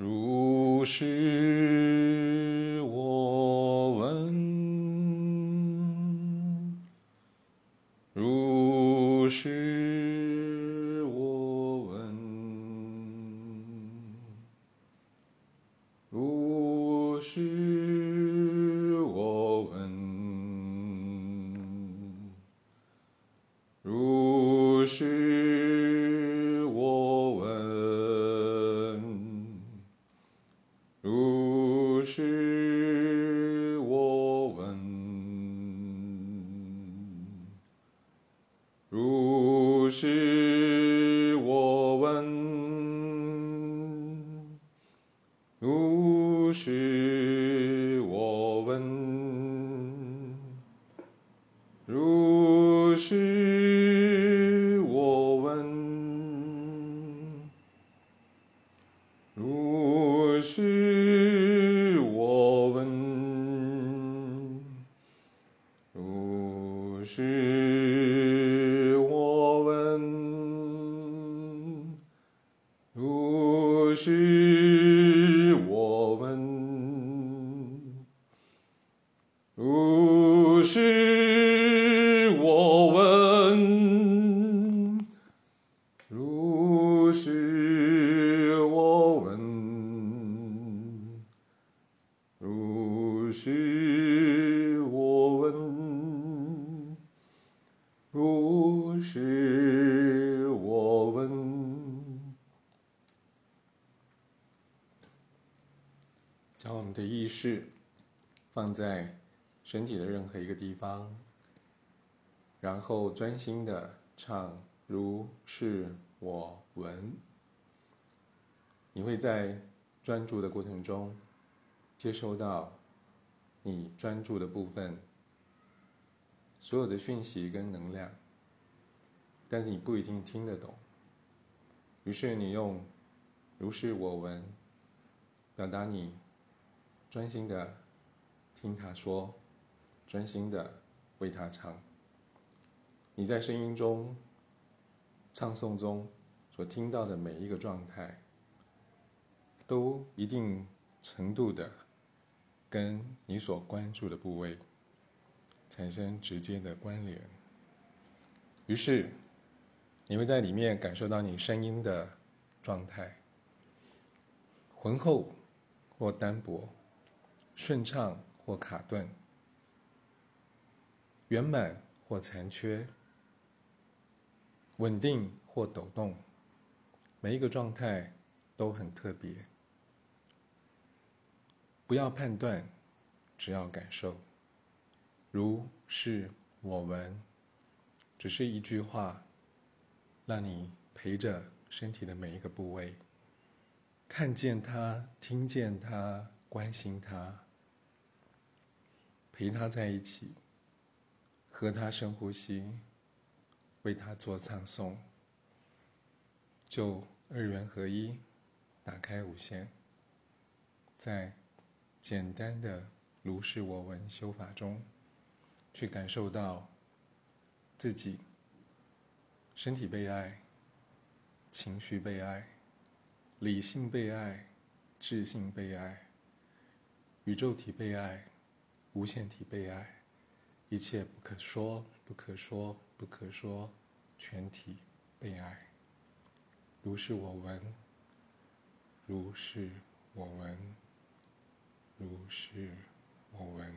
如是我闻，如是我闻，如是如是我闻，如是我闻，如是我闻，如是是我闻，如是我闻，如是我闻，如是我闻，如是我闻。将我们的意识放在身体的任何一个地方，然后专心的唱“如是我闻”。你会在专注的过程中接收到你专注的部分所有的讯息跟能量，但是你不一定听得懂。于是你用“如是我闻”表达你专心的听他说，专心的为他唱。你在声音中、唱诵中所听到的每一个状态，都一定程度的跟你所关注的部位产生直接的关联。于是，你会在里面感受到你声音的状态，浑厚或单薄，顺畅或卡顿，圆满或残缺，稳定或抖动，每一个状态都很特别。不要判断，只要感受。如是我闻，只是一句话，让你陪着身体的每一个部位，看见它，听见它，关心它，陪他在一起，和他深呼吸，为他做唱诵，就二元合一，打开无限，在简单的如是我闻修法中，去感受到自己身体被爱，情绪被爱，理性被爱，智性被爱，宇宙体被爱，无限体被爱，一切不可说、不可说、不可说，全体被爱。如是我闻，如是我闻，如是我闻。